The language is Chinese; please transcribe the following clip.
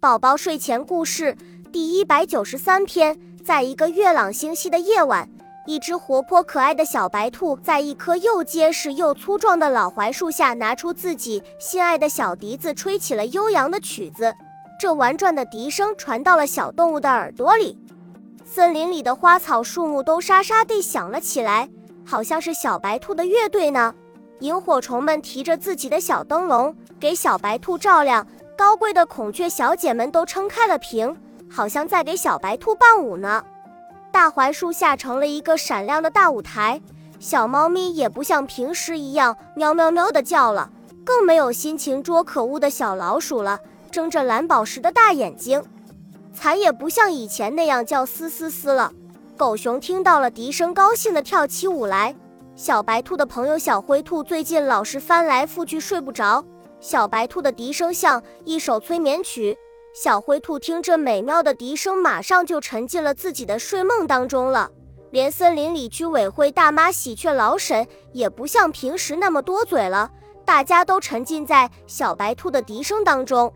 宝宝睡前故事第一百九十三篇。在一个月朗星稀的夜晚，一只活泼可爱的小白兔在一棵又结实又粗壮的老槐树下，拿出自己心爱的小笛子，吹起了悠扬的曲子。这婉转的笛声传到了小动物的耳朵里，森林里的花草树木都沙沙地响了起来，好像是小白兔的乐队呢。萤火虫们提着自己的小灯笼，给小白兔照亮。高贵的孔雀小姐们都撑开了屏，好像在给小白兔伴舞呢。大槐树下成了一个闪亮的大舞台，小猫咪也不像平时一样喵喵喵的叫了，更没有心情捉可恶的小老鼠了，睁着蓝宝石的大眼睛。蚕也不像以前那样叫嘶嘶嘶了。狗熊听到了笛声，高兴地跳起舞来。小白兔的朋友小灰兔最近老是翻来覆去睡不着。小白兔的笛声像一首催眠曲，小灰兔听着美妙的笛声，马上就沉浸了自己的睡梦当中了。连森林里居委会大妈喜鹊老婶也不像平时那么多嘴了，大家都沉浸在小白兔的笛声当中。